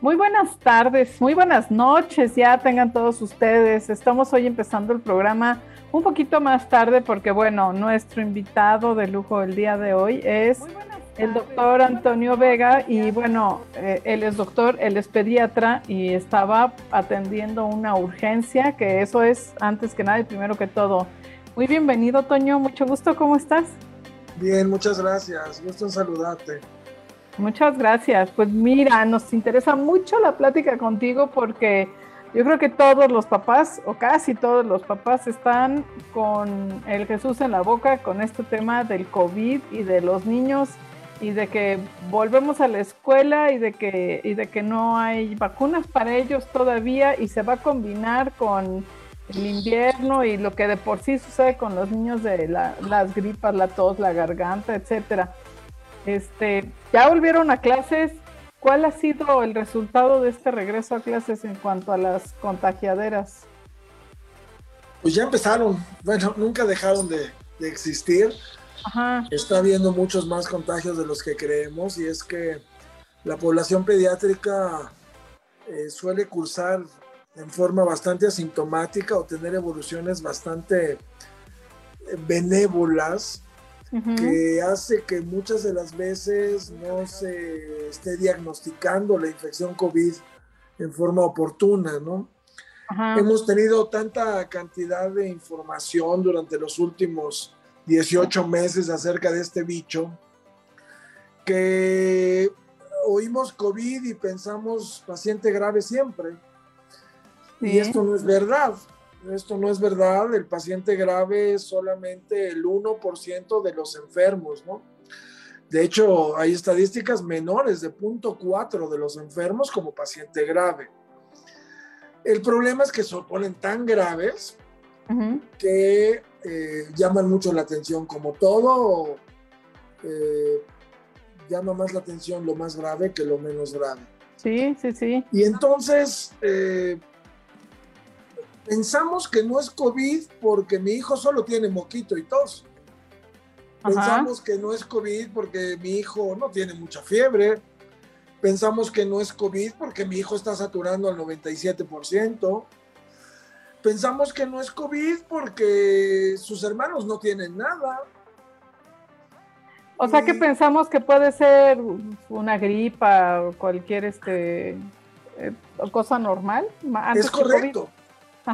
Muy buenas tardes, muy buenas noches, ya tengan todos ustedes. Estamos hoy empezando el programa un poquito más tarde porque, bueno, nuestro invitado de lujo el día de hoy es el doctor Antonio Vega y, bueno, eh, él es doctor, él es pediatra y estaba atendiendo una urgencia, que eso es antes que nada y primero que todo. Muy bienvenido, Toño, mucho gusto, ¿cómo estás? Bien, muchas gracias, gusto en saludarte. Muchas gracias. Pues mira, nos interesa mucho la plática contigo porque yo creo que todos los papás, o casi todos los papás, están con el Jesús en la boca con este tema del COVID y de los niños y de que volvemos a la escuela y de que, y de que no hay vacunas para ellos todavía y se va a combinar con el invierno y lo que de por sí sucede con los niños de las gripas, la tos, la garganta, etcétera. Este, ya volvieron a clases. ¿Cuál ha sido el resultado de este regreso a clases en cuanto a las contagiaderas? Pues ya empezaron. Bueno, nunca dejaron de, existir. Está habiendo muchos más contagios de los que creemos y es que la población pediátrica eh, suele cursar en forma bastante asintomática o tener evoluciones bastante que hace que muchas de las veces no se esté diagnosticando la infección COVID en forma oportuna, ¿no? Hemos tenido tanta cantidad de información durante los últimos 18 meses acerca de este bicho que oímos COVID y pensamos paciente grave siempre. Y esto no es verdad. Esto no es verdad, el paciente grave es solamente el 1% de los enfermos, ¿no? De hecho, hay estadísticas menores de 0.4 de los enfermos como paciente grave. El problema es que se ponen tan graves que eh, llaman mucho la atención, como todo, eh, llama más la atención lo más grave que lo menos grave. Sí, sí, sí. Y entonces, eh, Pensamos que no es COVID porque mi hijo solo tiene moquito y tos. Pensamos que no es COVID porque mi hijo no tiene mucha fiebre. Pensamos que no es COVID porque mi hijo está saturando al 97%. Pensamos que no es COVID porque sus hermanos no tienen nada. O sea que pensamos que puede ser una gripa o cualquier este, eh, cosa normal. es correcto.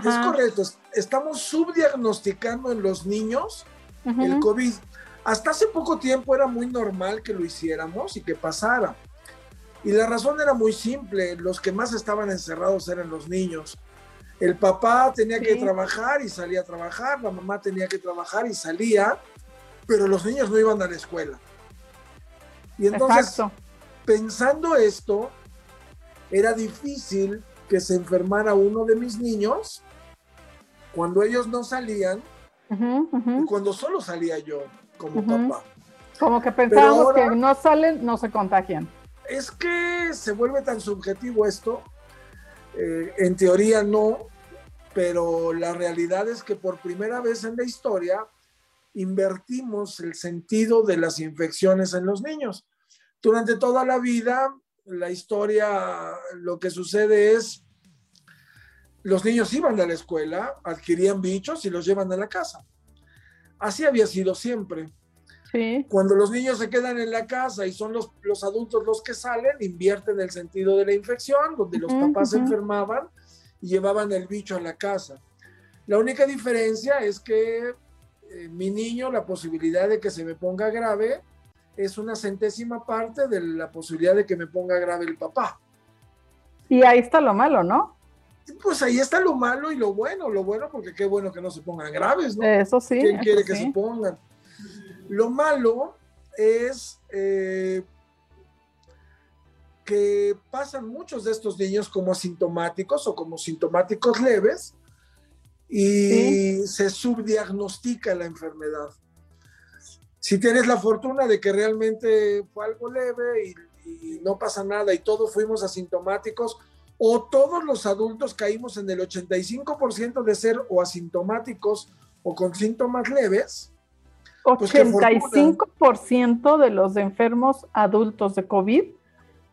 Es correcto, estamos subdiagnosticando en los niños el COVID. Hasta hace poco tiempo era muy normal que lo hiciéramos y que pasara. Y la razón era muy simple, los que más estaban encerrados eran los niños. El papá tenía que trabajar y salía a trabajar, la mamá tenía que trabajar y salía, pero los niños no iban a la escuela. Y entonces, pensando esto, era difícil que se enfermara uno de mis niños cuando ellos no salían y cuando solo salía yo como papá. Como que pensábamos que no salen, no se contagian. Es que se vuelve tan subjetivo esto. Eh, en teoría no, pero la realidad es que por primera vez en la historia invertimos el sentido de las infecciones en los niños. Durante toda la vida, la historia, lo que sucede es los niños iban a la escuela, adquirían bichos y los llevan a la casa. Así había sido siempre. Cuando los niños se quedan en la casa y son los, los adultos los que salen, invierten el sentido de la infección, donde los papás se enfermaban y llevaban el bicho a la casa. La única diferencia es que eh, mi niño, la posibilidad de que se me ponga grave es una centésima parte de la posibilidad de que me ponga grave el papá. Y ahí está lo malo, ¿no? Pues ahí está lo malo y lo bueno. Lo bueno porque qué bueno que no se pongan graves, ¿no? Eso sí. ¿Quién quiere que se pongan? Lo malo es eh, que pasan muchos de estos niños como asintomáticos o como sintomáticos leves y se subdiagnostica la enfermedad. Si tienes la fortuna de que realmente fue algo leve y no pasa nada y todos fuimos asintomáticos, o todos los adultos caímos en el 85% de ser o asintomáticos o con síntomas leves. 85% pues de los enfermos adultos de COVID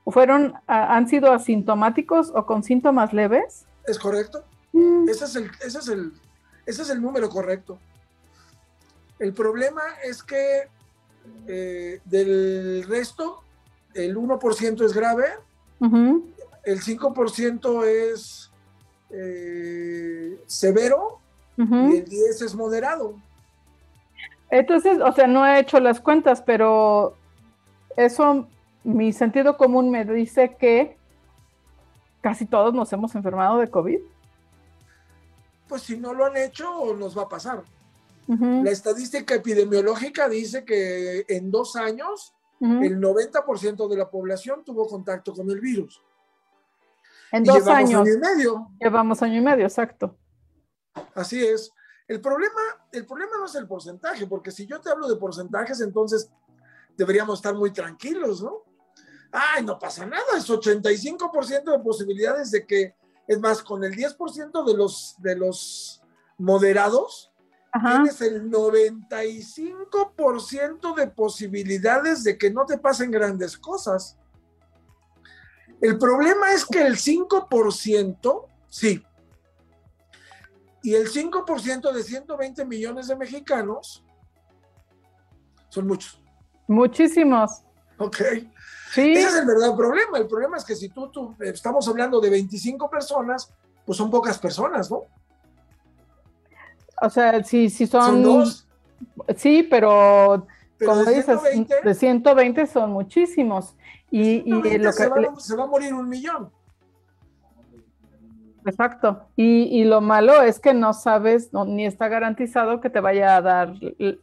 fueron, han sido asintomáticos o con síntomas leves. Es correcto. Mm. Ese, es el, ese, es el, ese es el número correcto. El problema es que eh, del resto, el 1% es grave, el 5% es eh, severo y el 10% es moderado. Entonces, o sea, no he hecho las cuentas, pero eso, mi sentido común me dice que casi todos nos hemos enfermado de COVID. Pues si no lo han hecho, nos va a pasar. La estadística epidemiológica dice que en dos años el 90% de la población tuvo contacto con el virus. En dos años. Año y medio. Llevamos año y medio, exacto. Así es. El problema, el problema no es el porcentaje, porque si yo te hablo de porcentajes, entonces deberíamos estar muy tranquilos, ¿no? Ay, no pasa nada, es 85% de posibilidades de que, es más, con el 10% de los, de los moderados, tienes el 95% de posibilidades de que no te pasen grandes cosas. El problema es que el 5%, sí, y el 5% de 120 millones de mexicanos son muchos. Muchísimos. Ok. Sí. Ese es el verdadero problema. El problema es que si tú, tú, estamos hablando de 25 personas, pues son pocas personas, ¿no? O sea, si, si son... Son dos. Sí, pero, como dices, de 120 son muchísimos. Y, y lo se, va, se va a morir un millón. Exacto. Y, lo malo es que no sabes, ni está garantizado que te vaya a dar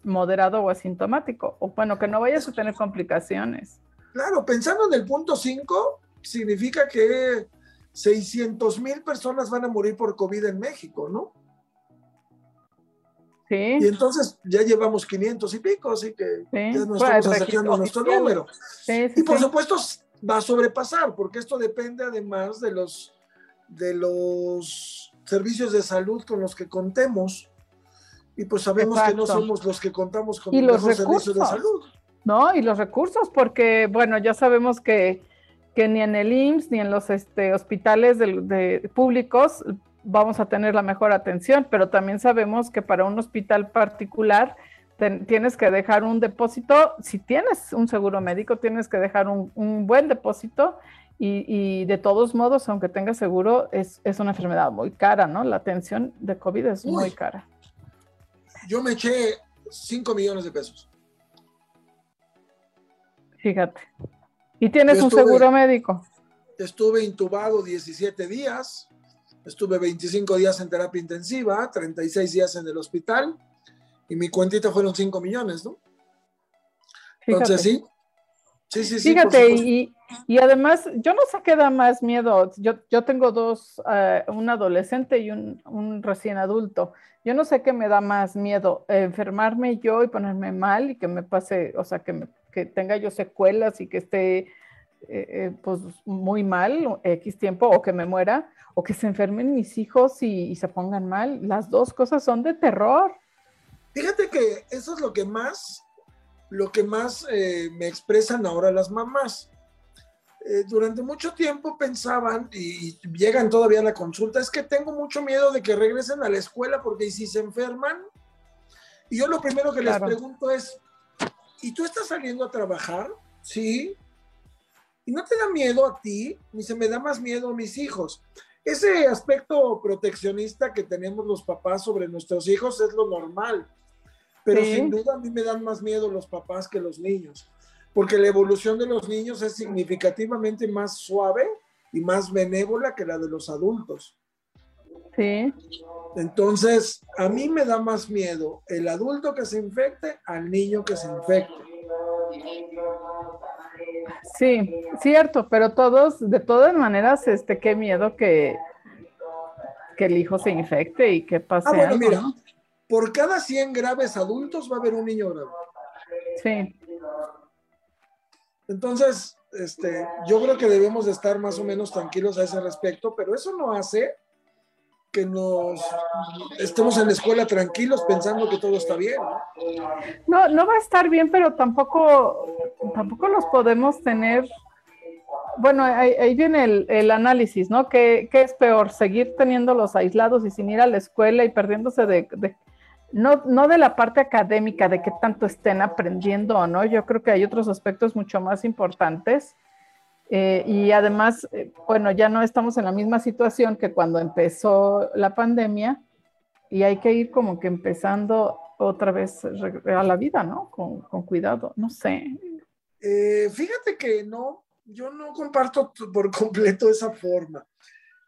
moderado o asintomático, o bueno, que no vayas a tener complicaciones. Claro, pensando en el punto 5, significa que 600 mil personas van a morir por COVID en México, ¿no? Sí. Y entonces ya llevamos 500 y pico, así que ya nos pues, estamos nuestro número. y por supuesto va a sobrepasar, porque esto depende además de los de los servicios de salud con los que contemos y pues sabemos que no somos los que contamos con los servicios de salud. No, y los recursos, porque bueno, ya sabemos que, que ni en el IMSS ni en los este, hospitales de, públicos vamos a tener la mejor atención, pero también sabemos que para un hospital particular tienes que dejar un depósito, si tienes un seguro médico, tienes que dejar un, un buen depósito y, de todos modos, aunque tenga seguro, es, una enfermedad muy cara, ¿no? La atención de COVID es muy cara. Yo me eché 5 millones de pesos. Fíjate. ¿Y tienes un seguro médico? Estuve intubado 17 días, estuve 25 días en terapia intensiva, 36 días en el hospital y mi cuentita fueron 5 millones, ¿no? Entonces sí, Sí, sí, sí. Fíjate, y, y, además, yo no sé qué da más miedo. Yo, yo tengo dos, eh, un adolescente y un, un, recién adulto. Yo no sé qué me da más miedo, enfermarme yo y ponerme mal y que me pase, o sea, que, me, que tenga yo secuelas y que esté eh, eh, pues muy mal X tiempo o que me muera o que se enfermen mis hijos y, y se pongan mal. Las dos cosas son de terror. Fíjate que eso es lo que más lo que más eh, me expresan ahora las mamás. Eh, durante mucho tiempo pensaban, y, llegan todavía a la consulta, es que tengo mucho miedo de que regresen a la escuela porque si se enferman, y yo lo primero que les pregunto es, ¿y tú estás saliendo a trabajar? Sí. ¿Y no te da miedo a ti? Ni se me da más miedo a mis hijos. Ese aspecto proteccionista que tenemos los papás sobre nuestros hijos es lo normal pero sin duda a mí me dan más miedo los papás que los niños, porque la evolución de los niños es significativamente más suave y más benévola que la de los adultos. Sí. Entonces, a mí me da más miedo el adulto que se infecte al niño que se infecte. Sí, cierto, pero todos, de todas maneras, este, qué miedo que, que el hijo se infecte y que pase. Ah, bueno, mira, por cada 100 graves adultos va a haber un niño grave. Sí. Entonces, este, yo creo que debemos de estar más o menos tranquilos a ese respecto, pero eso no hace que nos estemos en la escuela tranquilos pensando que todo está bien. No, no va a estar bien, pero tampoco, tampoco los podemos tener bueno, ahí, viene el, análisis, ¿no? ¿Qué, es peor? ¿Seguir teniéndolos aislados y sin ir a la escuela y perdiéndose de, no, no de la parte académica, de qué tanto estén aprendiendo o no? Yo creo que hay otros aspectos mucho más importantes. Eh, y además, eh, bueno, ya no estamos en la misma situación que cuando empezó la pandemia y hay que ir como que empezando otra vez a la vida, ¿no? Con, con cuidado, no sé. Eh, fíjate que no, yo no comparto por completo esa forma.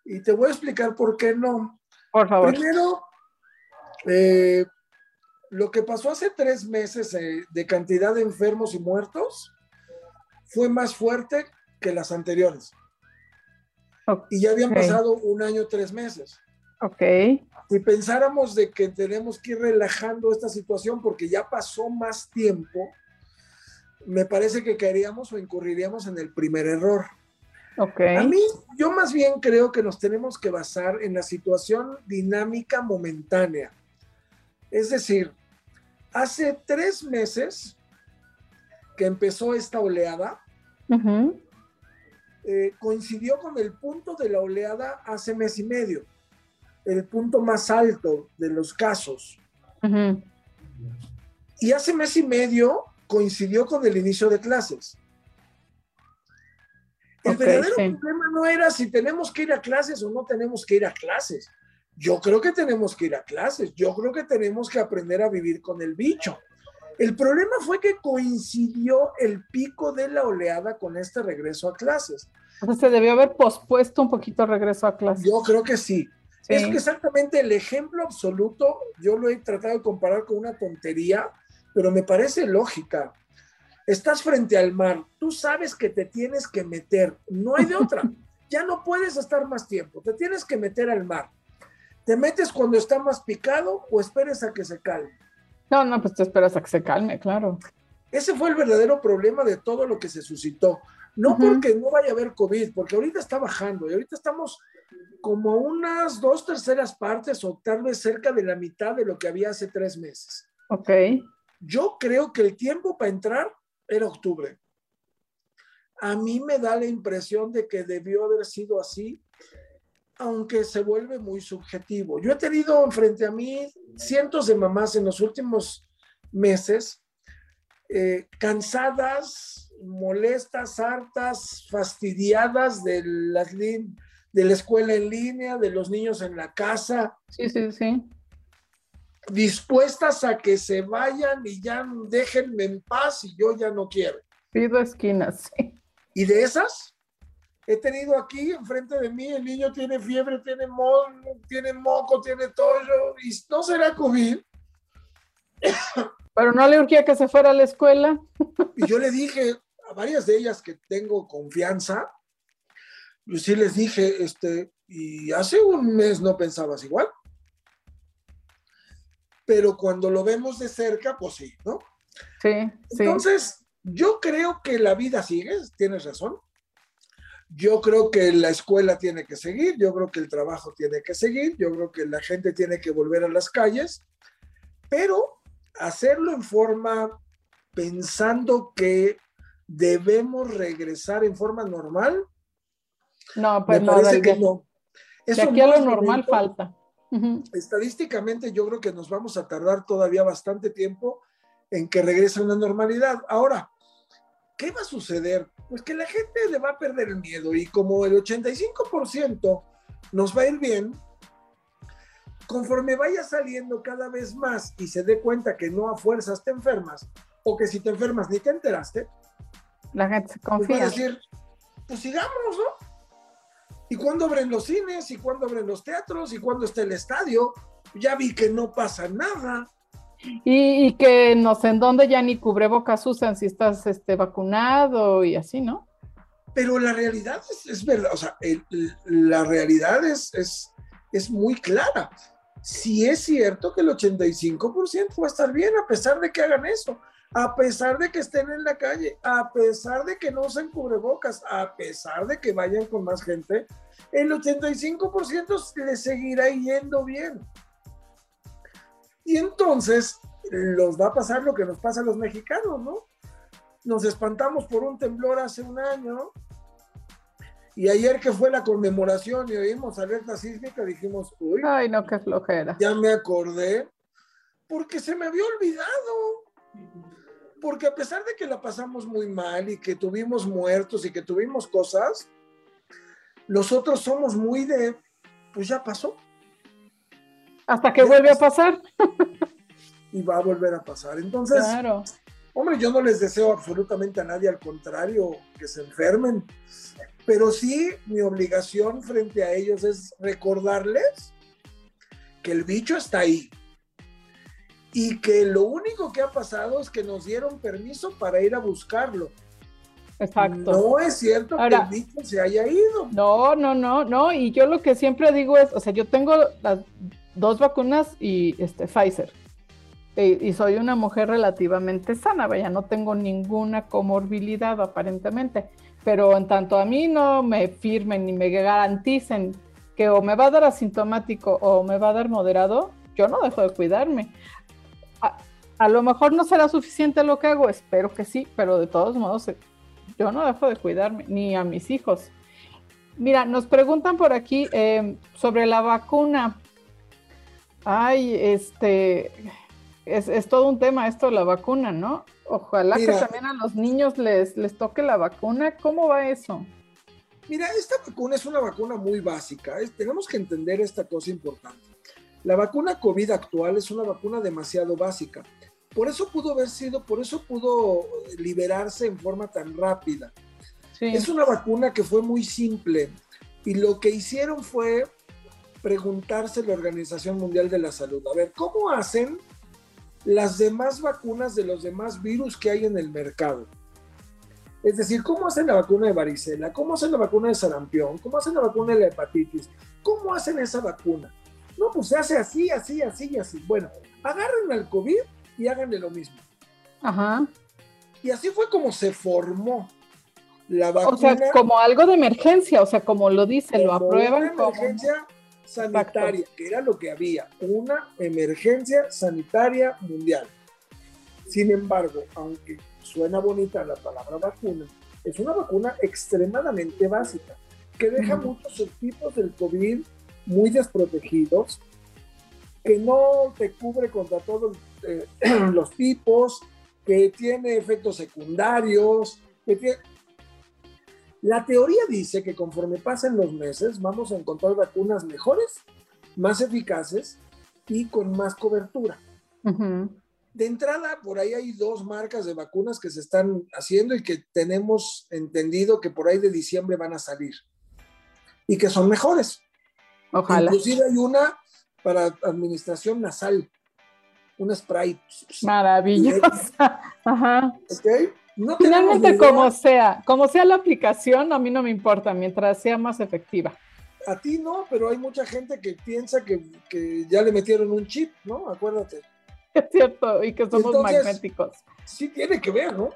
Y te voy a explicar por qué no. Por favor. Primero, eh, lo que pasó hace tres meses eh, de cantidad de enfermos y muertos fue más fuerte que las anteriores. Y ya habían pasado un año, tres meses. Ok. Si pensáramos de que tenemos que ir relajando esta situación porque ya pasó más tiempo, me parece que caeríamos o incurriríamos en el primer error. Okay. A mí, yo más bien creo que nos tenemos que basar en la situación dinámica momentánea. Es decir, hace tres meses que empezó esta oleada, eh, coincidió con el punto de la oleada hace mes y medio, el punto más alto de los casos. Y hace mes y medio coincidió con el inicio de clases. El verdadero problema no era si tenemos que ir a clases o no tenemos que ir a clases. Yo creo que tenemos que ir a clases. Yo creo que tenemos que aprender a vivir con el bicho. El problema fue que coincidió el pico de la oleada con este regreso a clases. Entonces se debió haber pospuesto un poquito el regreso a clases. Yo creo que sí. Es que exactamente el ejemplo absoluto, yo lo he tratado de comparar con una tontería, pero me parece lógica. Estás frente al mar, tú sabes que te tienes que meter, no hay de otra. Ya no puedes estar más tiempo, te tienes que meter al mar. ¿Te metes cuando está más picado o esperes a que se calme? No, no, pues te esperas a que se calme, claro. Ese fue el verdadero problema de todo lo que se suscitó. No porque no vaya a haber COVID, porque ahorita está bajando y ahorita estamos como unas dos terceras partes o tal vez cerca de la mitad de lo que había hace tres meses. Ok. Yo creo que el tiempo para entrar era octubre. A mí me da la impresión de que debió haber sido así, aunque se vuelve muy subjetivo. Yo he tenido frente a mí cientos de mamás en los últimos meses, eh, cansadas, molestas, hartas, fastidiadas de, las de la escuela en línea, de los niños en la casa. Sí, sí, sí dispuestas a que se vayan y ya déjenme en paz y yo ya no quiero. Pido esquinas, sí. Y de esas, he tenido aquí enfrente de mí, el niño tiene fiebre, tiene, mo tiene moco, tiene tollo, y no será COVID. Pero no le urgía que se fuera a la escuela. Y yo le dije a varias de ellas que tengo confianza, yo sí les dije, este, y hace un mes no pensabas igual pero cuando lo vemos de cerca, pues sí, ¿no? Sí, sí. Entonces, yo creo que la vida sigue, tienes razón. Yo creo que la escuela tiene que seguir, yo creo que el trabajo tiene que seguir, yo creo que la gente tiene que volver a las calles, pero hacerlo en forma pensando que debemos regresar en forma normal. No, pues me parece que no. Eso aquí a lo normal falta. Estadísticamente yo creo que nos vamos a tardar todavía bastante tiempo en que regrese a una normalidad. Ahora, ¿qué va a suceder? Pues que la gente le va a perder el miedo y como el 85% nos va a ir bien, conforme vaya saliendo cada vez más y se dé cuenta que no a fuerzas te enfermas o que si te enfermas ni te enteraste, la gente se confía. Pues va a decir, pues sigamos, ¿no? ¿Y cuándo abren los cines? ¿Y cuándo abren los teatros? ¿Y cuándo está el estadio? Ya vi que no pasa nada. Y, que no sé en dónde ya ni cubrebocas usan si estás este, vacunado y así, ¿no? Pero la realidad es, verdad, o sea, la realidad es, es, es muy clara. Si es cierto que el 85% va a estar bien a pesar de que hagan eso a pesar de que estén en la calle, a pesar de que no usen cubrebocas, a pesar de que vayan con más gente, el 85% le seguirá yendo bien. Y entonces los va a pasar lo que nos pasa a los mexicanos, ¿no? Nos espantamos por un temblor hace un año Y ayer que fue la conmemoración y oímos alerta sísmica, dijimos, uy, Ay, no, qué flojera. ya me acordé, porque se me había olvidado. Porque a pesar de que la pasamos muy mal y que tuvimos muertos y que tuvimos cosas, nosotros somos muy de, pues ya pasó Hasta que vuelve a pasar. y va a volver a pasar. Entonces, Claro. Hombre, yo no les deseo absolutamente a nadie, al contrario, que se enfermen, pero sí mi obligación frente a ellos es recordarles que el bicho está ahí y que lo único que ha pasado es que nos dieron permiso para ir a buscarlo. Exacto. No es cierto Ahora- que el bicho se haya ido. No, no, no, no. Y yo lo que siempre digo es, o sea, yo tengo las dos vacunas y este Pfizer. Y, soy una mujer relativamente sana, vaya, no tengo ninguna comorbilidad aparentemente. Pero en tanto a mí no me firmen ni me garanticen que o me va a dar asintomático o me va a dar moderado, yo no dejo de cuidarme. A, a lo mejor no será suficiente lo que hago, espero que sí, pero de todos modos eh, yo no dejo de cuidarme, ni a mis hijos. Mira, nos preguntan por aquí eh, sobre la vacuna. Ay, este, es, es todo un tema esto de la vacuna, ¿no? Ojalá Mira. que también a los niños les, les toque la vacuna. ¿Cómo va eso? Mira, esta vacuna es una vacuna muy básica. es- tenemos que entender esta cosa importante. La vacuna COVID actual es una vacuna demasiado básica. Por eso pudo haber sido, por eso pudo liberarse en forma tan rápida. Sí, Es una vacuna que fue muy simple y lo que hicieron fue preguntarse la Organización Mundial de la Salud, a ver, ¿cómo hacen las demás vacunas de los demás virus que hay en el mercado? Es decir, ¿cómo hacen la vacuna de varicela? ¿Cómo hacen la vacuna de sarampión? ¿Cómo hacen la vacuna de la hepatitis? ¿Cómo hacen esa vacuna? No, pues se hace así, así, así y así. Bueno, agarren al COVID y háganle lo mismo. ajá. Y así fue como se formó la O vacuna. sea, como algo de emergencia, o sea, como lo dice, lo aprueban una emergencia sanitaria, que era lo que había, una emergencia sanitaria mundial. Sin embargo, aunque suena bonita la palabra vacuna, es una vacuna extremadamente básica, que deja muchos subtipos del COVID muy desprotegidos, que no te cubre contra todos eh, los tipos, que tiene efectos secundarios, que tiene... La teoría dice que conforme pasen los meses vamos a encontrar vacunas mejores, más eficaces y con más cobertura. De entrada, por ahí hay dos marcas de vacunas que se están haciendo y que tenemos entendido que por ahí de diciembre van a salir y que son mejores. Ojalá. Inclusive hay una para administración nasal, un spray. Maravillosa. Ajá. ¿Ok? No Finalmente, como sea, como sea la aplicación, a mí no me importa, mientras sea más efectiva. A ti no, pero hay mucha gente que piensa que, que ya le metieron un chip, ¿no? Acuérdate. Es cierto, y que somos Entonces- magnéticos. Sí tiene que ver, ¿no?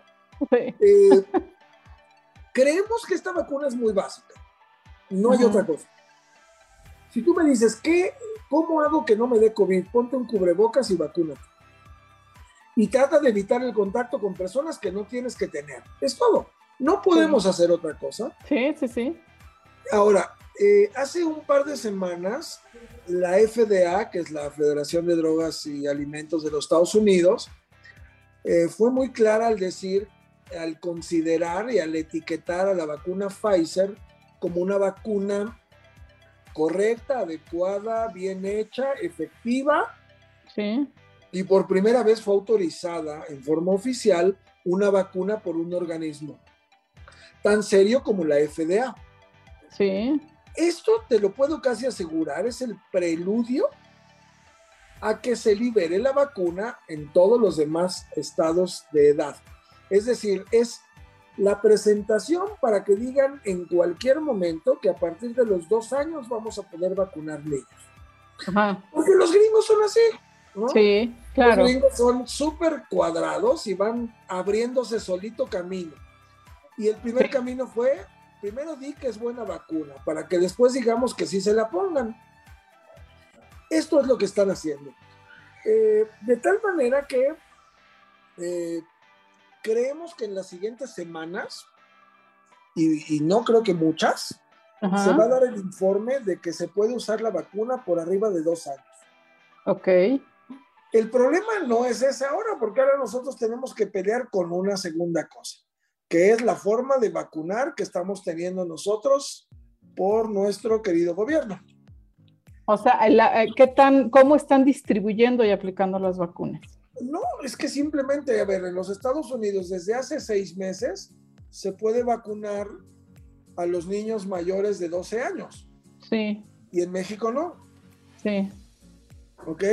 Sí. Eh, creemos que esta vacuna es muy básica. No hay otra cosa. Si tú me dices, ¿qué, ¿cómo hago que no me dé COVID? Ponte un cubrebocas y vacúnate. Y trata de evitar el contacto con personas que no tienes que tener. Es todo. No podemos hacer otra cosa. Sí, sí, sí. Ahora, eh, hace un par de semanas, la FDA, que es la Federación de Drogas y Alimentos de los Estados Unidos, eh, fue muy clara al decir, al considerar y al etiquetar a la vacuna Pfizer como una vacuna correcta, adecuada, bien hecha, efectiva, Sí. Y por primera vez fue autorizada en forma oficial una vacuna por un organismo tan serio como la FDA. Sí. Esto te lo puedo casi asegurar, es el preludio a que se libere la vacuna en todos los demás estados de edad. Es decir, es la presentación para que digan en cualquier momento que a partir de los dos años vamos a poder vacunar niños. Ajá. Porque los gringos son así, ¿no? Sí, Los claro. gringos son súper cuadrados y van abriéndose solito camino. Y el primer Sí. camino fue, primero di que es buena vacuna, para que después digamos que sí se la pongan. Esto es lo que están haciendo. Eh, de tal manera que eh, creemos que en las siguientes semanas, y, y no creo que muchas, se va a dar el informe de que se puede usar la vacuna por arriba de dos años. Ok. El problema no es ese ahora, porque ahora nosotros tenemos que pelear con una segunda cosa, que es la forma de vacunar que estamos teniendo nosotros por nuestro querido gobierno. O sea, eh, ¿qué tan, ¿cómo están distribuyendo y aplicando las vacunas? No, es que simplemente, a ver, en los Estados Unidos desde hace seis meses se puede vacunar a los niños mayores de 12 años. Sí. Y en México no. Sí. ¿Ok?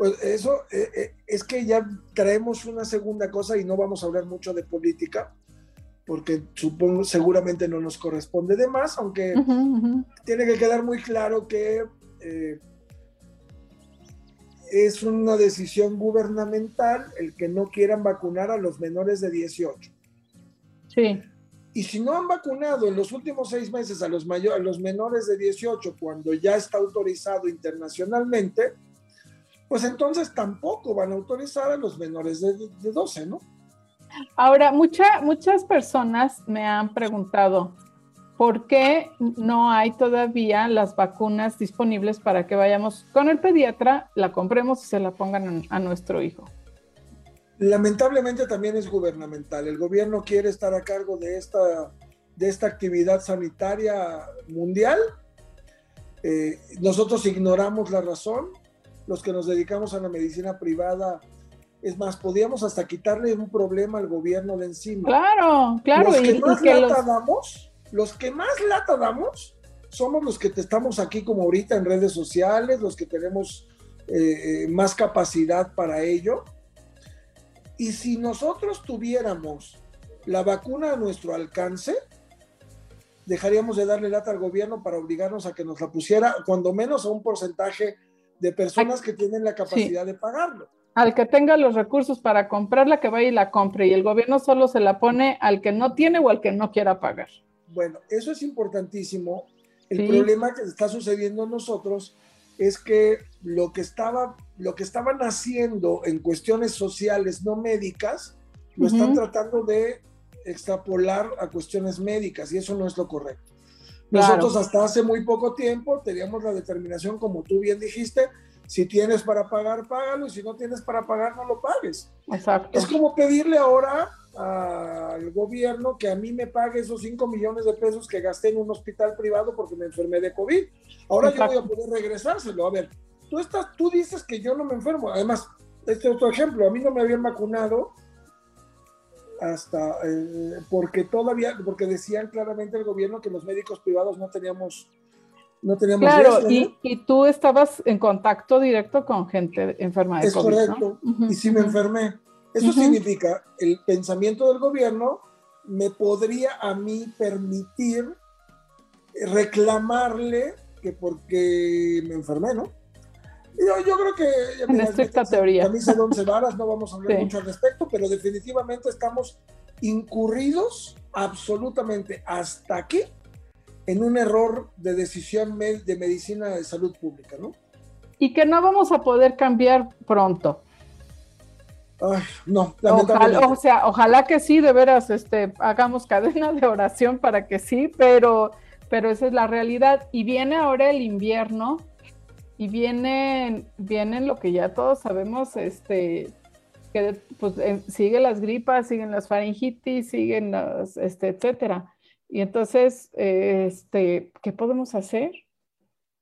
Pues eso eh, eh, es que ya traemos una segunda cosa y no vamos a hablar mucho de política, porque supongo seguramente no nos corresponde de más, aunque tiene que quedar muy claro que eh, es una decisión gubernamental el que no quieran vacunar a los menores de 18. Sí. Y si no han vacunado en los últimos seis meses a los, a los menores de 18, cuando ya está autorizado internacionalmente, pues entonces tampoco van a autorizar a los menores de, 12, ¿no? Ahora, muchas personas me han preguntado, ¿por qué no hay todavía las vacunas disponibles para que vayamos con el pediatra, la compremos y se la pongan a nuestro hijo? Lamentablemente también es gubernamental. El gobierno quiere estar a cargo de esta, de esta actividad sanitaria mundial. Eh, nosotros ignoramos la razón. Los que nos dedicamos a la medicina privada, es más, podíamos hasta quitarle un problema al gobierno de encima. Claro, claro. Los que más lata damos, los que más lata damos, somos los que estamos aquí como ahorita en redes sociales, los que tenemos eh, eh, más capacidad para ello y si nosotros tuviéramos la vacuna a nuestro alcance, dejaríamos de darle lata al gobierno para obligarnos a que nos la pusiera, cuando menos a un porcentaje de personas que tienen la capacidad de pagarlo. Al que tenga los recursos para comprarla, que vaya y la compre, y el gobierno solo se la pone al que no tiene o al que no quiera pagar. Bueno, eso es importantísimo. El problema que está sucediendo en nosotros es que lo que estaba, lo que estaban haciendo en cuestiones sociales no médicas, lo están tratando de extrapolar a cuestiones médicas y eso no es lo correcto. Nosotros hasta hace muy poco tiempo teníamos la determinación, como tú bien dijiste, si tienes para pagar, págalo, y si no tienes para pagar, no lo pagues. Exacto. Es como pedirle ahora al gobierno que a mí me pague esos 5 millones de pesos que gasté en un hospital privado porque me enfermé de COVID. Ahora yo voy a poder regresárselo. A ver, tú, estás, tú dices que yo no me enfermo. Además, este otro ejemplo, a mí no me habían vacunado hasta eh, porque todavía, porque decían claramente el gobierno que los médicos privados no teníamos no teníamos claro, y, y, tú estabas en contacto directo con gente enferma de es correcto, y si me enfermé. Eso significa, el pensamiento del gobierno me podría a mí permitir reclamarle que porque me enfermé, ¿no? Yo, yo creo que... En estricta teoría. Camisa de once varas, no vamos a hablar mucho al respecto, pero definitivamente estamos incurridos absolutamente hasta aquí en un error de decisión de medicina de salud pública, ¿no? Y que no vamos a poder cambiar pronto. Ay, no, ojalá, o sea, ojalá que sí, de veras, este, hagamos cadena de oración para que sí, pero, pero esa es la realidad. Y viene ahora el invierno y vienen, vienen lo que ya todos sabemos, este, que pues siguen las gripas, siguen las faringitis, siguen las, este, etcétera. Y entonces, este, ¿qué podemos hacer?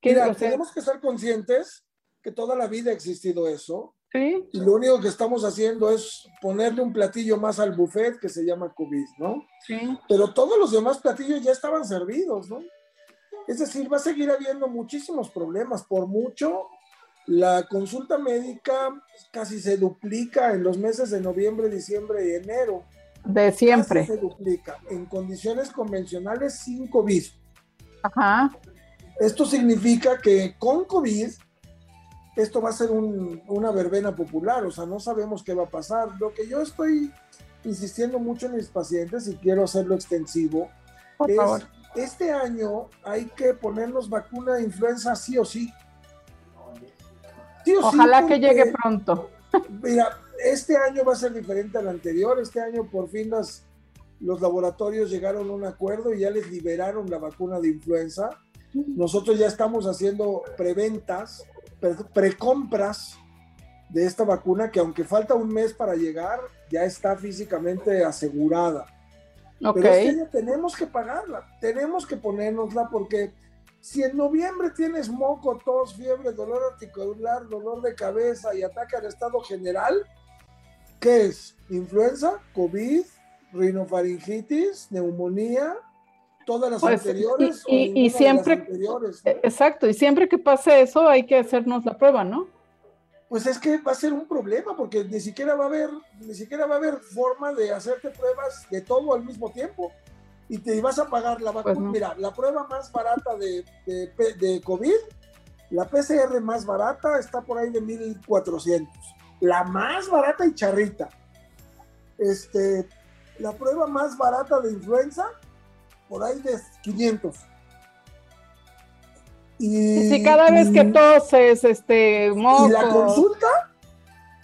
Mira, tenemos que ser conscientes que toda la vida ha existido eso, y lo único que estamos haciendo es ponerle un platillo más al buffet que se llama COVID, ¿no? Sí. Pero todos los demás platillos ya estaban servidos, ¿no? Es decir, va a seguir habiendo muchísimos problemas. Por mucho, la consulta médica casi se duplica en los meses de noviembre, diciembre y enero. De siempre. Casi se duplica. En condiciones convencionales sin COVID. Ajá. Esto significa que con COVID esto va a ser una verbena popular, o sea, no sabemos qué va a pasar. Lo que yo estoy insistiendo mucho en mis pacientes y quiero hacerlo extensivo es, este año hay que ponernos vacuna de influenza sí o sí. sí o Ojalá que llegue pronto. Mira, este año va a ser diferente al anterior, este año por fin las, los laboratorios llegaron a un acuerdo y ya les liberaron la vacuna de influenza. Nosotros ya estamos haciendo preventas, precompras de esta vacuna que aunque falta un mes para llegar, ya está físicamente asegurada. Okay. Pero tenemos que pagarla, tenemos que ponérnosla porque si en noviembre tienes moco, tos, fiebre, dolor articular, dolor de cabeza y ataque al estado general, ¿qué es? ¿Influenza? ¿COVID? ¿Rinofaringitis? ¿Neumonía? ¿Todas las pues, anteriores? Y, siempre, anteriores? Exacto, y siempre que pase eso hay que hacernos la prueba, ¿no? Pues es que va a ser un problema porque ni siquiera va a haber, ni siquiera va a haber forma de hacerte pruebas de todo al mismo tiempo y te vas a pagar la vacuna. Pues Mira, la prueba más barata de, de, COVID, la PCR más barata está por ahí de 1400. La más barata y charrita. Este, la prueba más barata de influenza, por ahí de 500. Y, si cada vez que toses, este, moco. Y la consulta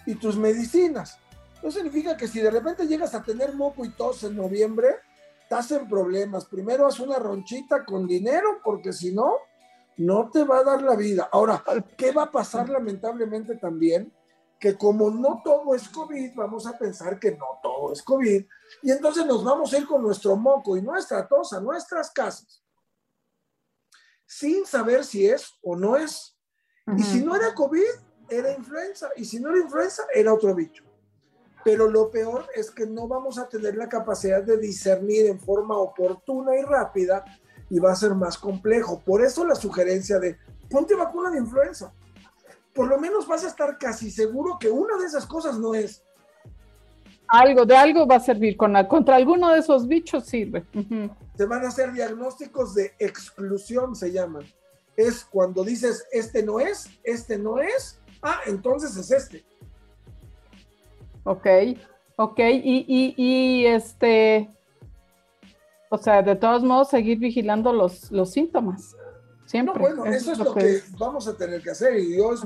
y tus medicinas. No significa que si de repente llegas a tener moco y tos en noviembre, estás en problemas. Primero haz una ronchita con dinero, porque si no, no te va a dar la vida. Ahora, ¿qué va a pasar lamentablemente también? Que como no todo es COVID, vamos a pensar que no todo es COVID, y entonces nos vamos a ir con nuestro moco y nuestra tos a nuestras casas, sin saber si es o no es. Y si no era COVID, era influenza, y si no era influenza, era otro bicho pero lo peor es que no vamos a tener la capacidad de discernir en forma oportuna y rápida y va a ser más complejo. Por eso la sugerencia de ponte vacuna de influenza. Por lo menos vas a estar casi seguro que una de esas cosas no es. Algo, de algo va a servir. Con contra alguno de esos bichos sirve. Se van a hacer diagnósticos de exclusión, se llaman. Es cuando dices, este no es, este no es, ah, entonces es este. Ok, ok, y, y, este, o sea, de todos modos, seguir vigilando los, los síntomas. Siempre. bueno, eso, es lo que, vamos a tener que hacer. Y Dios,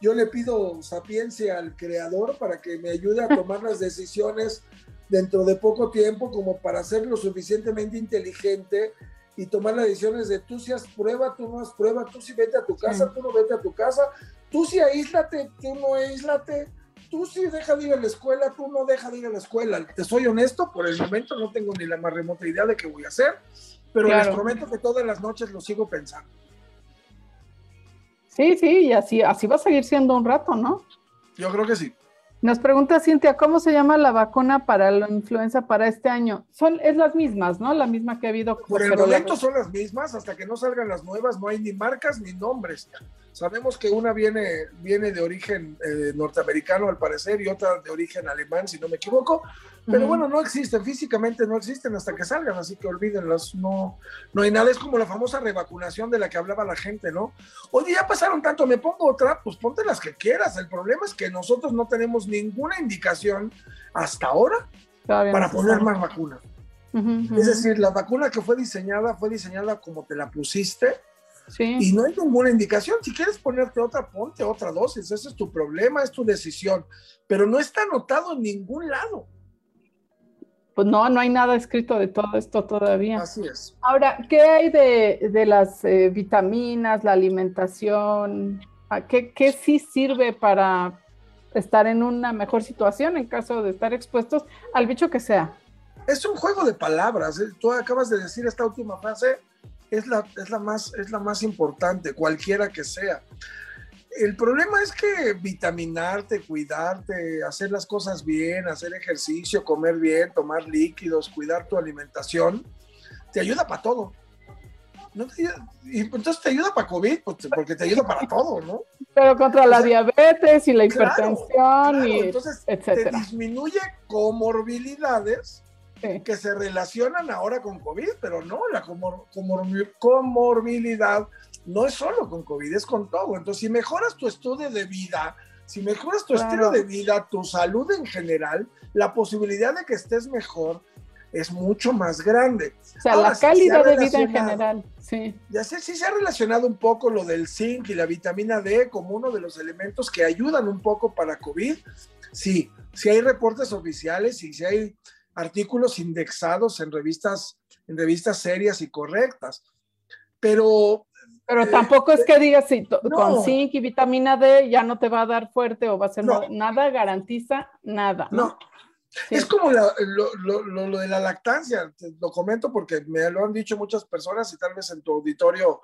yo le pido sapiencia al creador para que me ayude a tomar las decisiones dentro de poco tiempo, como para ser lo suficientemente inteligente y tomar las decisiones de tú si has prueba, tú no has prueba, tú si vete a tu casa, tú no vete a tu casa, tú si aíslate, tú no aíslate tú sí deja de ir a la escuela, tú no deja de ir a la escuela. Te soy honesto, por el momento no tengo ni la más remota idea de qué voy a hacer, pero les prometo que todas las noches lo sigo pensando. Sí, sí, y así, así va a seguir siendo un rato, ¿no? Yo creo que sí. Nos pregunta Cintia, ¿cómo se llama la vacuna para la influenza para este año? Son, es las mismas, ¿no? La misma que ha habido. Por el momento son las mismas, hasta que no salgan las nuevas no hay ni marcas ni nombres. Sabemos que una viene, viene de origen eh, norteamericano al parecer y otra de origen alemán, si no me equivoco, pero bueno, no existen, físicamente no existen hasta que salgan, así que olvídenlas, no, no hay nada, es como la famosa revacunación de la que hablaba la gente, ¿no? Oye, ya pasaron tanto, me pongo otra, pues ponte las que quieras, el problema es que nosotros no tenemos ninguna indicación hasta ahora para poner más vacunas. Es decir, la vacuna que fue diseñada fue diseñada como te la pusiste, y no hay ninguna indicación. Si quieres ponerte otra, ponte otra dosis. Ese es tu problema, es tu decisión. Pero no está anotado en ningún lado. Pues no, no hay nada escrito de todo esto todavía. Así es. Ahora, ¿qué hay de, las eh, vitaminas, la alimentación? ¿Qué, ¿Qué sí sirve para estar en una mejor situación en caso de estar expuestos al bicho que sea? Es un juego de palabras. ¿eh? Tú acabas de decir esta última frase es la, es la, más, es la más importante, cualquiera que sea. El problema es que vitaminarte, cuidarte, hacer las cosas bien, hacer ejercicio, comer bien, tomar líquidos, cuidar tu alimentación, te ayuda para todo. y entonces te ayuda para COVID, pues, porque te ayuda para todo, ¿no? Pero contra la diabetes y la hipertensión y entonces te disminuye comorbilidades que se relacionan ahora con COVID, pero no, la comorbilidad no es solo con COVID, es con todo. Entonces, si mejoras tu estudio de vida, si mejoras tu estilo de vida, tu salud en general, la posibilidad de que estés mejor es mucho más grande. O sea, la calidad de vida en general, sí. Ya sé, sí se ha relacionado un poco lo del zinc y la vitamina D como uno de los elementos que ayudan un poco para COVID. Sí, sí hay reportes oficiales y si hay artículos indexados en revistas, en revistas serias y correctas. Pero pero tampoco es que digas si con zinc y vitamina D ya no te va a dar fuerte o va a ser nada, garantiza nada. No. Es como lo, de la lactancia, lo comento porque me lo han dicho muchas personas y tal vez en tu auditorio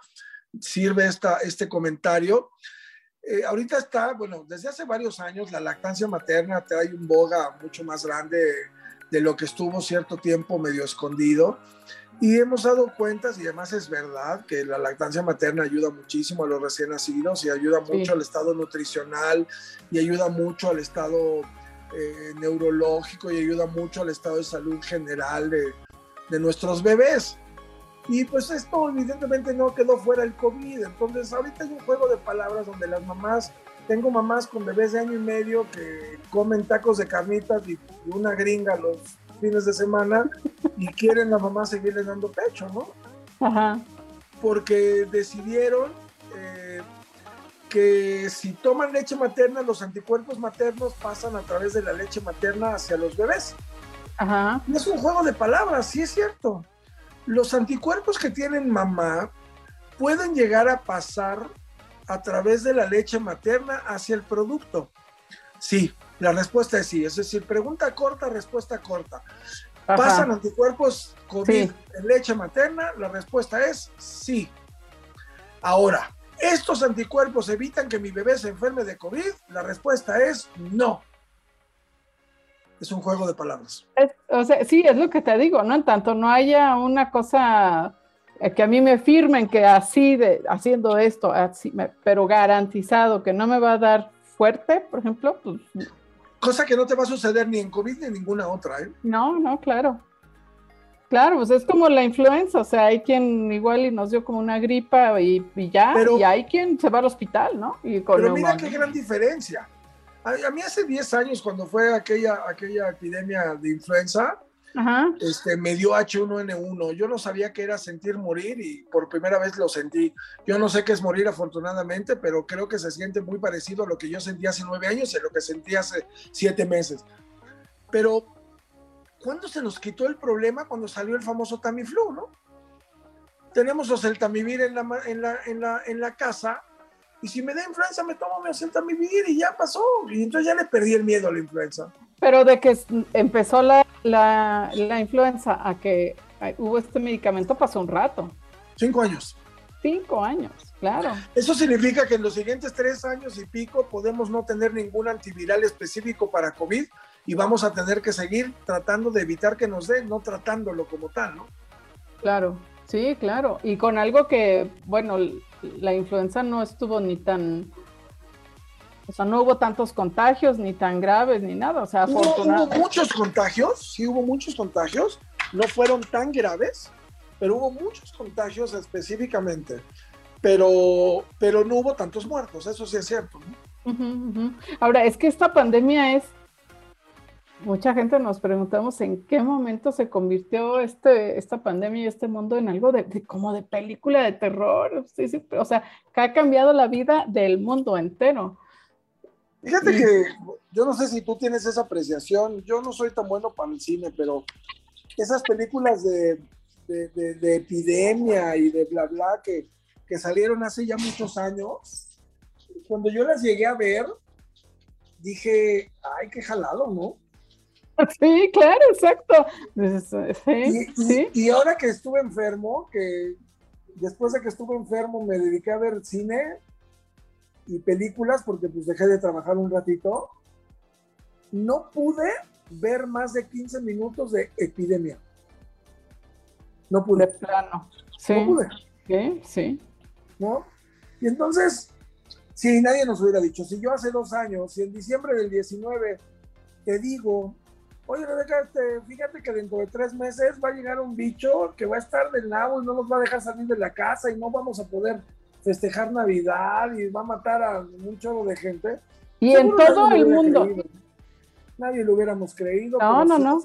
sirve esta, este comentario. Eh, ahorita está, bueno, desde hace varios años la lactancia materna trae un boga mucho más grande de lo que estuvo cierto tiempo medio escondido. Y hemos dado cuentas, y además es verdad, que la lactancia materna ayuda muchísimo a los recién nacidos y ayuda mucho al estado nutricional y ayuda mucho al estado eh, neurológico y ayuda mucho al estado de salud general de, de nuestros bebés. Y pues esto evidentemente no quedó fuera el COVID. Entonces ahorita hay un juego de palabras donde las mamás, tengo mamás con bebés de año y medio que comen tacos de carnitas y una gringa los fines de semana y quieren la mamá seguirle dando pecho, ¿no? Ajá. Porque decidieron eh, que si toman leche materna, los anticuerpos maternos pasan a través de la leche materna hacia los bebés. Ajá. es un juego de palabras, sí es cierto. Los anticuerpos que tienen mamá pueden llegar a pasar a través de la leche materna hacia el producto. Sí, la respuesta es sí. Es decir, pregunta corta, respuesta corta. ¿Pasan anticuerpos COVID en leche materna? La respuesta es sí. Ahora, ¿estos anticuerpos evitan que mi bebé se enferme de COVID? La respuesta es no. Es un juego de palabras. o sea, sí, es lo que te digo, ¿no? En tanto no haya una cosa eh, que a mí me firmen que así de haciendo esto, así, pero garantizado que no me va a dar fuerte, por ejemplo, pues Cosa que no te va a suceder ni en COVID ni en ninguna otra, ¿eh? No, no, claro. Claro, pues es como la influenza, o sea, hay quien igual y nos dio como una gripa y, ya, y hay quien se va al hospital, ¿no? pero mira qué gran diferencia. A, mí hace 10 años, cuando fue aquella, aquella epidemia de influenza, este, me dio H1N1. Yo no sabía qué era sentir morir y por primera vez lo sentí. Yo no sé qué es morir afortunadamente, pero creo que se siente muy parecido a lo que yo sentí hace nueve años y a lo que sentí hace siete meses. Pero, ¿cuándo se nos quitó el problema? Cuando salió el famoso Tamiflu, ¿no? Tenemos oseltamivir en la, en la, en la, en la casa y si me da influenza me tomo mi oseltamivir y ya pasó. Y entonces ya le perdí el miedo a la influenza. Pero de que empezó la, la, la influenza a que hubo este medicamento pasó un rato. Cinco años. Cinco años, claro. Eso significa que en los siguientes tres años y pico podemos no tener ningún antiviral específico para COVID y vamos a tener que seguir tratando de evitar que nos dé, no tratándolo como tal, ¿no? Claro, sí, claro. Y con algo que, bueno, la influenza no estuvo ni tan o sea, no hubo tantos contagios, ni tan graves, ni nada. O sea, afortunadamente. Hubo, muchos contagios, sí hubo muchos contagios, no fueron tan graves, pero hubo muchos contagios específicamente. Pero, pero no hubo tantos muertos, eso sí es cierto. Ahora, es que esta pandemia es mucha gente nos preguntamos en qué momento se convirtió este, esta pandemia y este mundo en algo de, como de película de terror. Sí, sí, o sea, que ha cambiado la vida del mundo entero. Fíjate que yo no sé si tú tienes esa apreciación, yo no soy tan bueno para el cine, pero esas películas de, de, epidemia y de bla bla que, que salieron hace ya muchos años, cuando yo las llegué a ver, dije, ay, qué jalado, ¿no? Sí, claro, exacto. y, y, ahora que estuve enfermo, que después de que estuve enfermo me dediqué a ver cine, y películas porque pues dejé de trabajar un ratito, no pude ver más de 15 minutos de epidemia. No pude. De plano. Sí. No pude. Sí, sí. ¿No? Y entonces, si nadie nos hubiera dicho, si yo hace dos años, si en diciembre del 19 te digo, oye Rebeca, este, fíjate que dentro de tres meses va a llegar un bicho que va a estar del lado y no nos va a dejar salir de la casa y no vamos a poder festejar Navidad y va a matar a un chorro de gente. Y en todo el mundo. Nadie lo hubiéramos creído. No, no, no.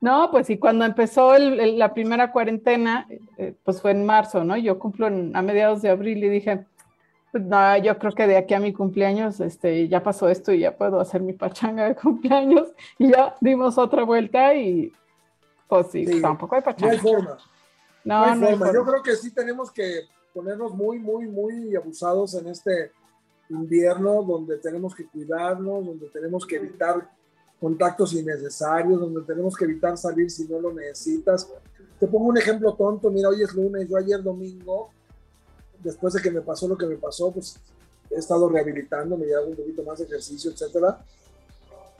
No, pues y cuando empezó la primera cuarentena, eh, pues fue en marzo, ¿no? Yo cumplo a mediados de abril y dije, Pues no, yo creo que de aquí a mi cumpleaños, este, ya pasó esto y ya puedo hacer mi pachanga de cumpleaños y ya dimos otra vuelta y pues sí, tampoco hay pachanga. No hay forma. No, no, hay forma. Yo creo que sí tenemos que ponernos muy, muy, muy abusados en este invierno donde tenemos que cuidarnos, donde tenemos que evitar contactos innecesarios, donde tenemos que evitar salir si no lo necesitas. Te pongo un ejemplo tonto, mira, hoy es lunes, yo ayer domingo, después de que me pasó lo que me pasó, pues he estado rehabilitando, me hago un poquito más de ejercicio, etcétera,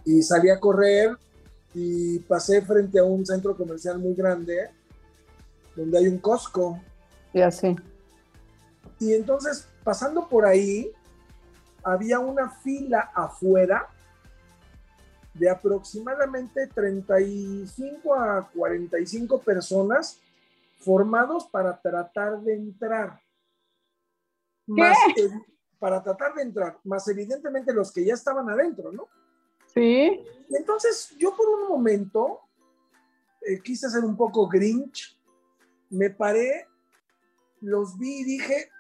y salí a correr y pasé frente a un centro comercial muy grande donde hay un Costco. Y así. Y entonces, pasando por ahí, había una fila afuera de aproximadamente 35 a 45 personas formados para tratar de entrar. Más, para tratar de entrar, más evidentemente los que ya estaban adentro, ¿no? Sí. Entonces yo por un momento eh, quise ser un poco grinch, me paré, los vi y dije,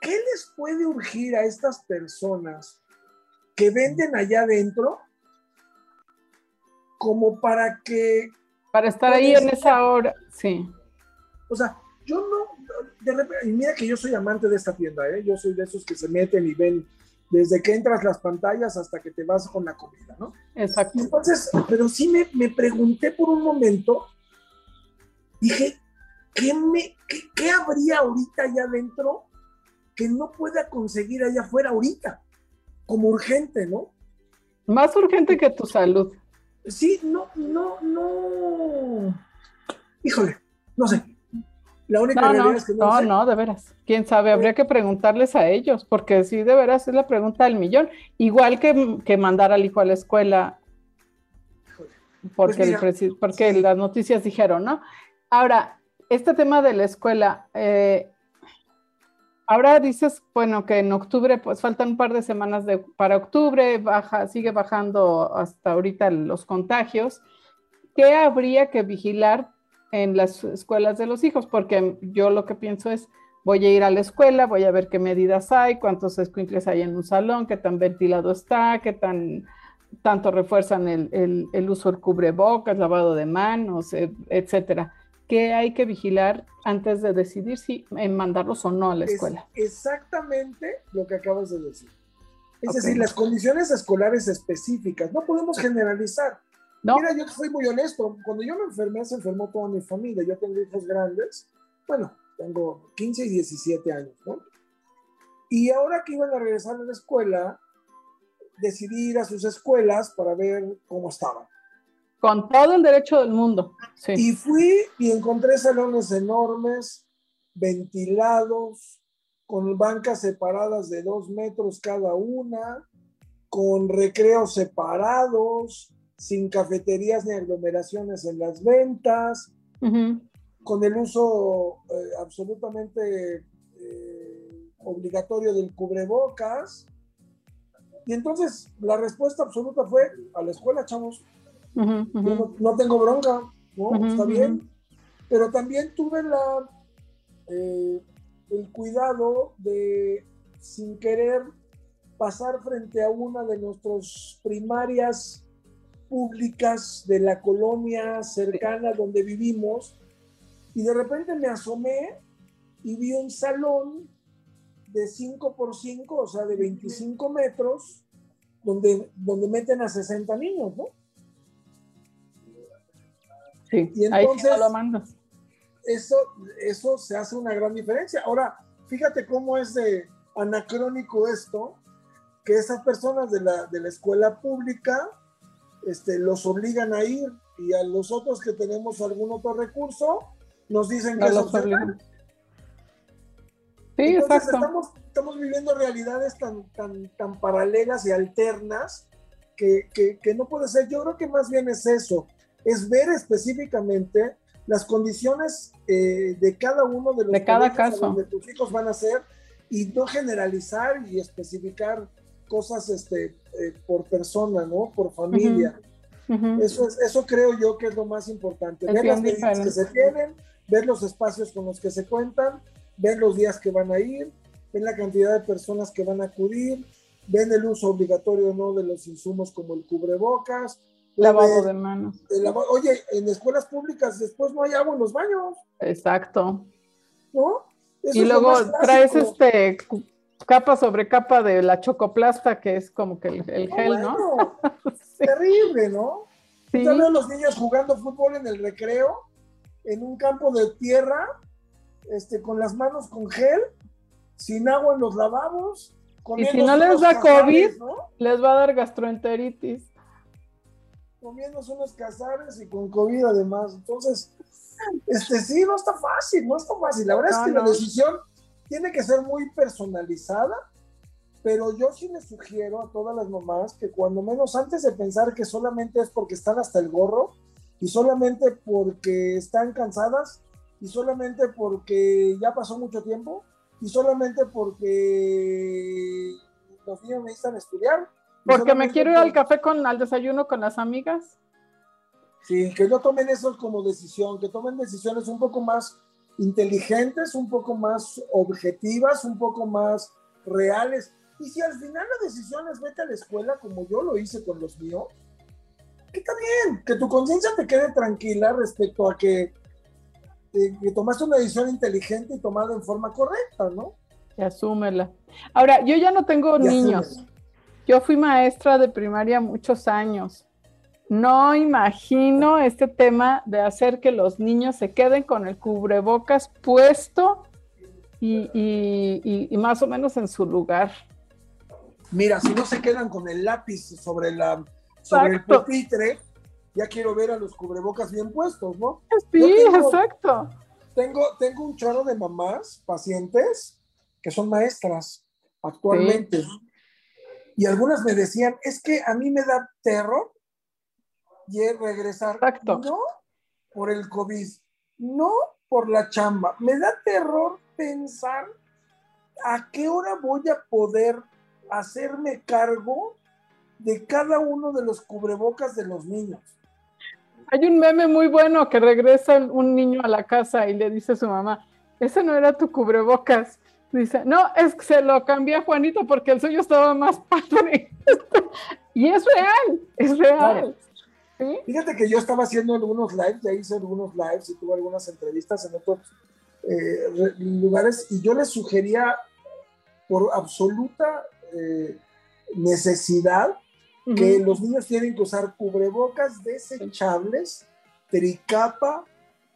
¿qué les puede urgir a estas personas que venden allá adentro como para que... Para estar ahí en esa hora, sí. O sea, yo no, de repente, y mira que yo soy amante de esta tienda, ¿eh? yo soy de esos que se meten y ven desde que entras las pantallas hasta que te vas con la comida, ¿no? Exacto. Entonces, pero sí me, me pregunté por un momento, dije, ¿qué, me, qué, qué habría ahorita allá adentro que no pueda conseguir allá afuera ahorita? Como urgente, ¿no? Más urgente que tu salud. Sí, no, no, no. Híjole, no sé. La única no, realidad es que no. No, no, de veras. Quién sabe, habría que preguntarles a ellos, porque sí, de veras es la pregunta del millón. Igual que, mandar al hijo a la escuela, porque, pues el porque las noticias dijeron, ¿no? Ahora, este tema de la escuela, eh, Ahora dices, bueno, que en octubre, pues faltan un par de semanas de, para octubre, baja, sigue bajando hasta ahorita los contagios. ¿Qué habría que vigilar en las escuelas de los hijos? Porque yo lo que pienso es, voy a ir a la escuela, voy a ver qué medidas hay, cuántos escuincles hay en un salón, qué tan ventilado está, qué tan tanto refuerzan el, el, uso del cubrebocas, lavado de manos, etcétera. ¿Qué hay que vigilar antes de decidir si mandarlos o no a la escuela? exactamente lo que acabas de decir. Es decir, las condiciones escolares específicas, no podemos generalizar. Mira, yo soy muy honesto, cuando yo me enfermé, se enfermó toda mi familia, yo tengo hijos grandes, bueno, tengo 15 y 17 años, ¿no? Y ahora que iban a regresar a la escuela, decidí ir a sus escuelas para ver cómo estaban. Con todo el derecho del mundo. Y fui y encontré salones enormes, ventilados, con bancas separadas de dos metros cada una, con recreos separados, sin cafeterías ni aglomeraciones en las ventas, con el uso eh, absolutamente eh, obligatorio del cubrebocas. Y entonces la respuesta absoluta fue a la escuela, chavos no, tengo bronca, ¿no? Está bien. Pero también tuve la, eh, el cuidado de, sin querer, pasar frente a una de nuestras primarias públicas de la colonia cercana donde vivimos y de repente me asomé y vi un salón de 5 por 5, o sea, de 25 metros, donde, donde meten a 60 niños, ¿no? Y entonces, Eso, eso se hace una gran diferencia. Ahora, fíjate cómo es de anacrónico esto, que esas personas de la, de la escuela pública este, los obligan a ir y a los otros que tenemos algún otro recurso nos dicen que los obligan. Sí, exacto. Estamos, estamos viviendo realidades tan, tan, tan paralelas y alternas que, que, que no puede ser. Yo creo que más bien es eso es ver específicamente las condiciones eh, de cada uno de los de cada caso donde tus hijos van a ser y no generalizar y especificar cosas este, eh, por persona, ¿no? Por familia. Eso, es, eso creo yo que es lo más importante. ver las medidas que se tienen, ver los espacios con los que se cuentan, ver los días que van a ir ven la cantidad de personas que van a acudir, ven el uso obligatorio o no de los insumos como el cubrebocas. Lavado de manos. Oye, en escuelas públicas después no hay agua en los baños. Exacto. ¿No? y luego traes este capa sobre capa de la chocoplasta, que es como que el, gel, ¿no? Terrible, ¿no? Sí. Yo veo los niños jugando fútbol en el recreo, en un campo de tierra, este, con las manos con gel, sin agua en los lavabos. Y si no les da COVID, les va a dar gastroenteritis. Comiéndose unos cazares y con COVID además. Entonces, este sí, no está fácil, no está fácil. La verdad es que la decisión tiene que ser muy personalizada, pero yo sí les sugiero a todas las mamás que cuando menos antes de pensar que solamente es porque están hasta el gorro y solamente porque están cansadas y solamente porque ya pasó mucho tiempo y solamente porque los niños necesitan estudiar. Porque me quiero ir al café con al desayuno con las amigas. Sí, que no tomen eso como decisión, que tomen decisiones un poco más inteligentes, un poco más objetivas, un poco más reales. Y si al final la decisión es vete a la escuela, como yo lo hice con los míos, que está bien, que tu conciencia te quede tranquila respecto a que, que, tomaste una decisión inteligente y tomada en forma correcta, ¿no? Y asúmela. Ahora, yo ya no tengo niños. Yo fui maestra de primaria muchos años no imagino este tema de hacer que los niños se queden con el cubrebocas puesto y, más o menos en su lugar. Mira, si no se quedan con el lápiz sobre, la, sobre el pupitre, ya quiero ver a los cubrebocas bien puestos, ¿no? Sí, exacto. Tengo, tengo un chorro de mamás, pacientes, que son maestras actualmente. Y algunas me decían, es que a mí me da terror y es regresar. No por el COVID, no por la chamba. Me da terror pensar a qué hora voy a poder hacerme cargo de cada uno de los cubrebocas de los niños. Hay un meme muy bueno que regresa un niño a la casa y le dice a su mamá, ese no era tu cubrebocas. Dice, no, es que se lo cambié a Juanito porque el suyo estaba más padre. y es real, es real. Fíjate que yo estaba haciendo algunos lives, ya hice algunos lives y tuve algunas entrevistas en otros eh, lugares y yo les sugería por absoluta eh, necesidad que los niños tienen que usar cubrebocas desechables, tricapa,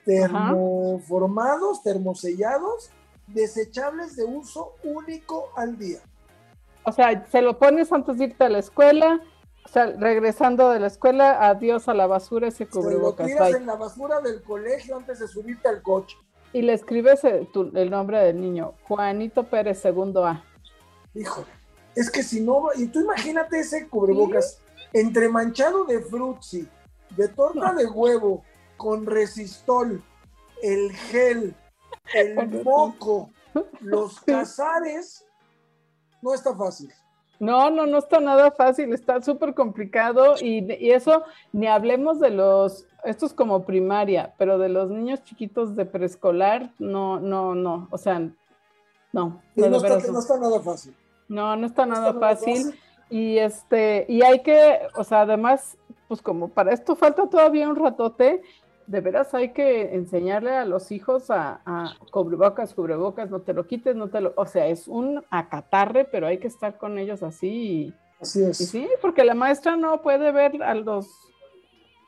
termoformados, termosellados, desechables de uso único al día. O sea, se lo pones antes de irte a la escuela, o sea, regresando de la escuela, adiós a la basura ese cubrebocas. Se lo tiras en la basura del colegio antes de subirte al coche. Y le escribes el, nombre del niño, Juanito Pérez, segundo A. Híjole, es que si no, y tú imagínate ese cubrebocas entre manchado de frutzi, de torta de huevo, con resistol, el gel, el moco, los cazares, no está fácil. No, no, no está nada fácil, está súper complicado y, eso ni hablemos de los, esto es como primaria, pero de los niños chiquitos de preescolar, no, no, no, o sea, no. No, está, nada fácil. No, no está nada fácil. Y este, y hay que, o sea, además, pues como para esto falta todavía un ratote, de veras hay que enseñarle a los hijos a, cubrebocas, cubrebocas, no te lo quites, no te lo, o sea, es un acatarre, pero hay que estar con ellos así. así es. sí, porque la maestra no puede ver a los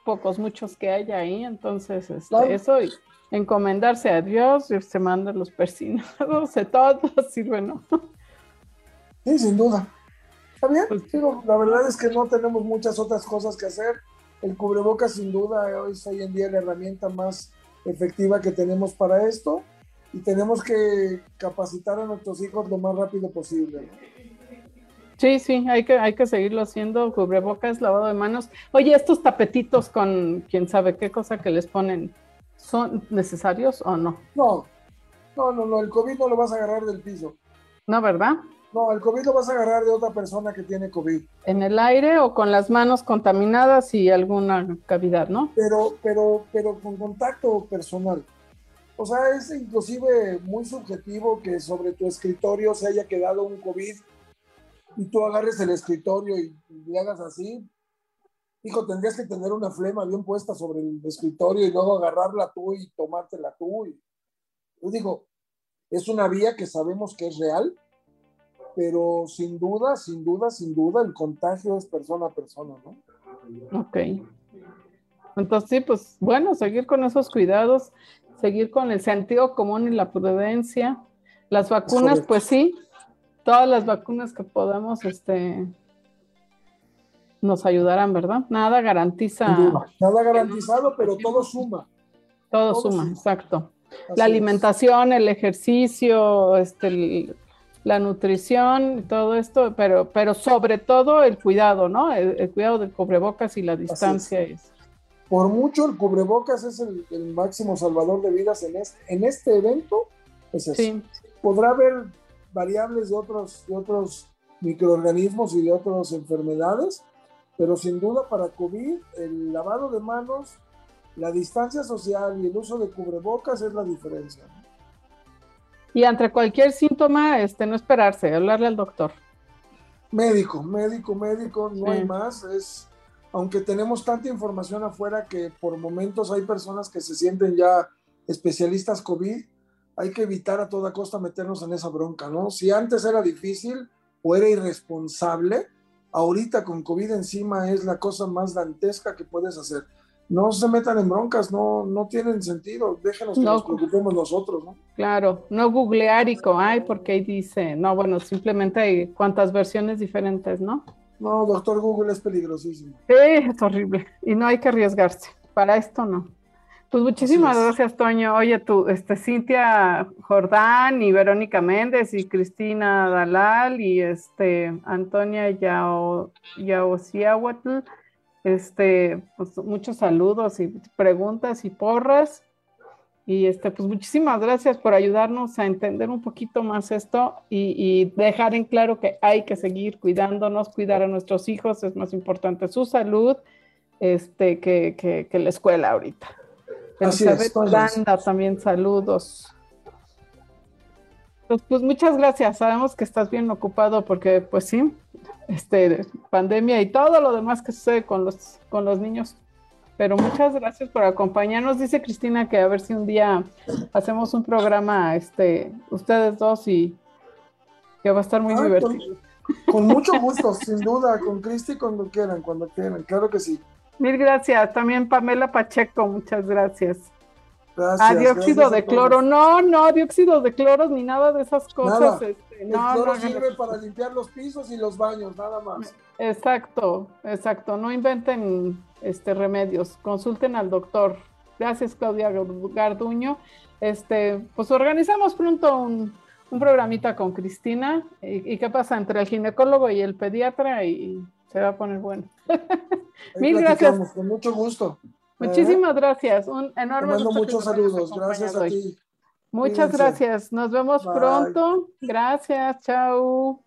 pocos, muchos que hay ahí, entonces este, eso y encomendarse a Dios, se mandan los persinados, de todo sirve, ¿no? Sí, sin duda. Está bien, pues la verdad es que no tenemos muchas otras cosas que hacer el cubrebocas sin duda es hoy en día la herramienta más efectiva que tenemos para esto y tenemos que capacitar a nuestros hijos lo más rápido posible. Sí, sí, hay que, hay que seguirlo haciendo, cubrebocas, lavado de manos. Oye, estos tapetitos con quién sabe qué cosa que les ponen, ¿son necesarios o no? No, no, no, no, el COVID no lo vas a agarrar del piso. No, ¿verdad? No, el COVID lo vas a agarrar de otra persona que tiene COVID. En el aire o con las manos contaminadas y alguna cavidad, ¿no? Pero, pero, pero con contacto personal. O sea, es inclusive muy subjetivo que sobre tu escritorio se haya quedado un COVID y tú agarres el escritorio y, le hagas así. Hijo, tendrías que tener una flema bien puesta sobre el escritorio y luego agarrarla tú y tomártela tú. yo digo, es una vía que sabemos que es real, pero sin duda, sin duda, sin duda, el contagio es persona a persona, ¿no? Ok. Entonces, sí, pues bueno, seguir con esos cuidados, seguir con el sentido común y la prudencia. Las vacunas, pues sí, todas las vacunas que podamos, este, nos ayudarán, ¿verdad? Nada garantiza. Nada garantizado, pero todo suma. Todo, suma, exacto. la alimentación, el ejercicio, este, la nutrición, todo esto, pero, pero sobre todo el cuidado, ¿no? El, cuidado del cubrebocas y la distancia es. Por mucho el cubrebocas es el, máximo salvador de vidas en este, en este evento. Es Sí. Podrá haber variables de otros, de otros microorganismos y de otras enfermedades, pero sin duda para COVID el lavado de manos, la distancia social y el uso de cubrebocas es la diferencia. Y ante cualquier síntoma, este, no esperarse, hablarle al doctor. Médico, médico, médico, no hay más. Es, aunque tenemos tanta información afuera que por momentos hay personas que se sienten ya especialistas COVID, hay que evitar a toda costa meternos en esa bronca, ¿no? Si antes era difícil o era irresponsable, ahorita con COVID encima es la cosa más dantesca que puedes hacer. No se metan en broncas, no, no tienen sentido, déjenos que nos preocupemos nosotros, ¿no? Claro, no googlear y con, ay, porque ahí dice, no, bueno, simplemente hay cuantas versiones diferentes, ¿no? No, doctor Google es peligrosísimo. Sí, es horrible y no hay que arriesgarse, para esto no. Pues muchísimas gracias, Toño. Oye, tú, este, Cintia Jordán y Verónica Méndez y Cristina Dalal y este, Antonia Yao, Yaosiahuatl, este, pues muchos saludos y preguntas y porras. Y este, pues muchísimas gracias por ayudarnos a entender un poquito más esto y, y, dejar en claro que hay que seguir cuidándonos, cuidar a nuestros hijos, es más importante su salud este, que, que, que la escuela ahorita. Elizabeth Landa, también saludos. Pues, pues, muchas gracias. Sabemos que estás bien ocupado porque, pues sí, este, pandemia y todo lo demás que sucede con los, con los niños. Pero muchas gracias por acompañarnos. Dice Cristina que a ver si un día hacemos un programa, este, ustedes dos y que va a estar muy divertido. Con, con, mucho gusto, sin duda, con Cristi cuando quieran, cuando quieran, claro que sí. Mil gracias. También Pamela Pacheco, muchas gracias. Gracias. Ah, dióxido de cloro. No, no, dióxido de cloro ni nada de esas cosas. Este, el cloro sirve para limpiar los pisos y los baños, nada más. Exacto, exacto. No inventen este remedios. Consulten al doctor. Gracias, Claudia Garduño. Este, pues organizamos pronto un, programita con Cristina. ¿Y, ¿Y, qué pasa entre el ginecólogo y el pediatra? Y se va a poner bueno. Mil gracias. Con mucho gusto. Muchísimas gracias. Un enorme Te mando muchos saludos. Gracias a ti. Muchas gracias. Nos vemos pronto. Gracias. Chao.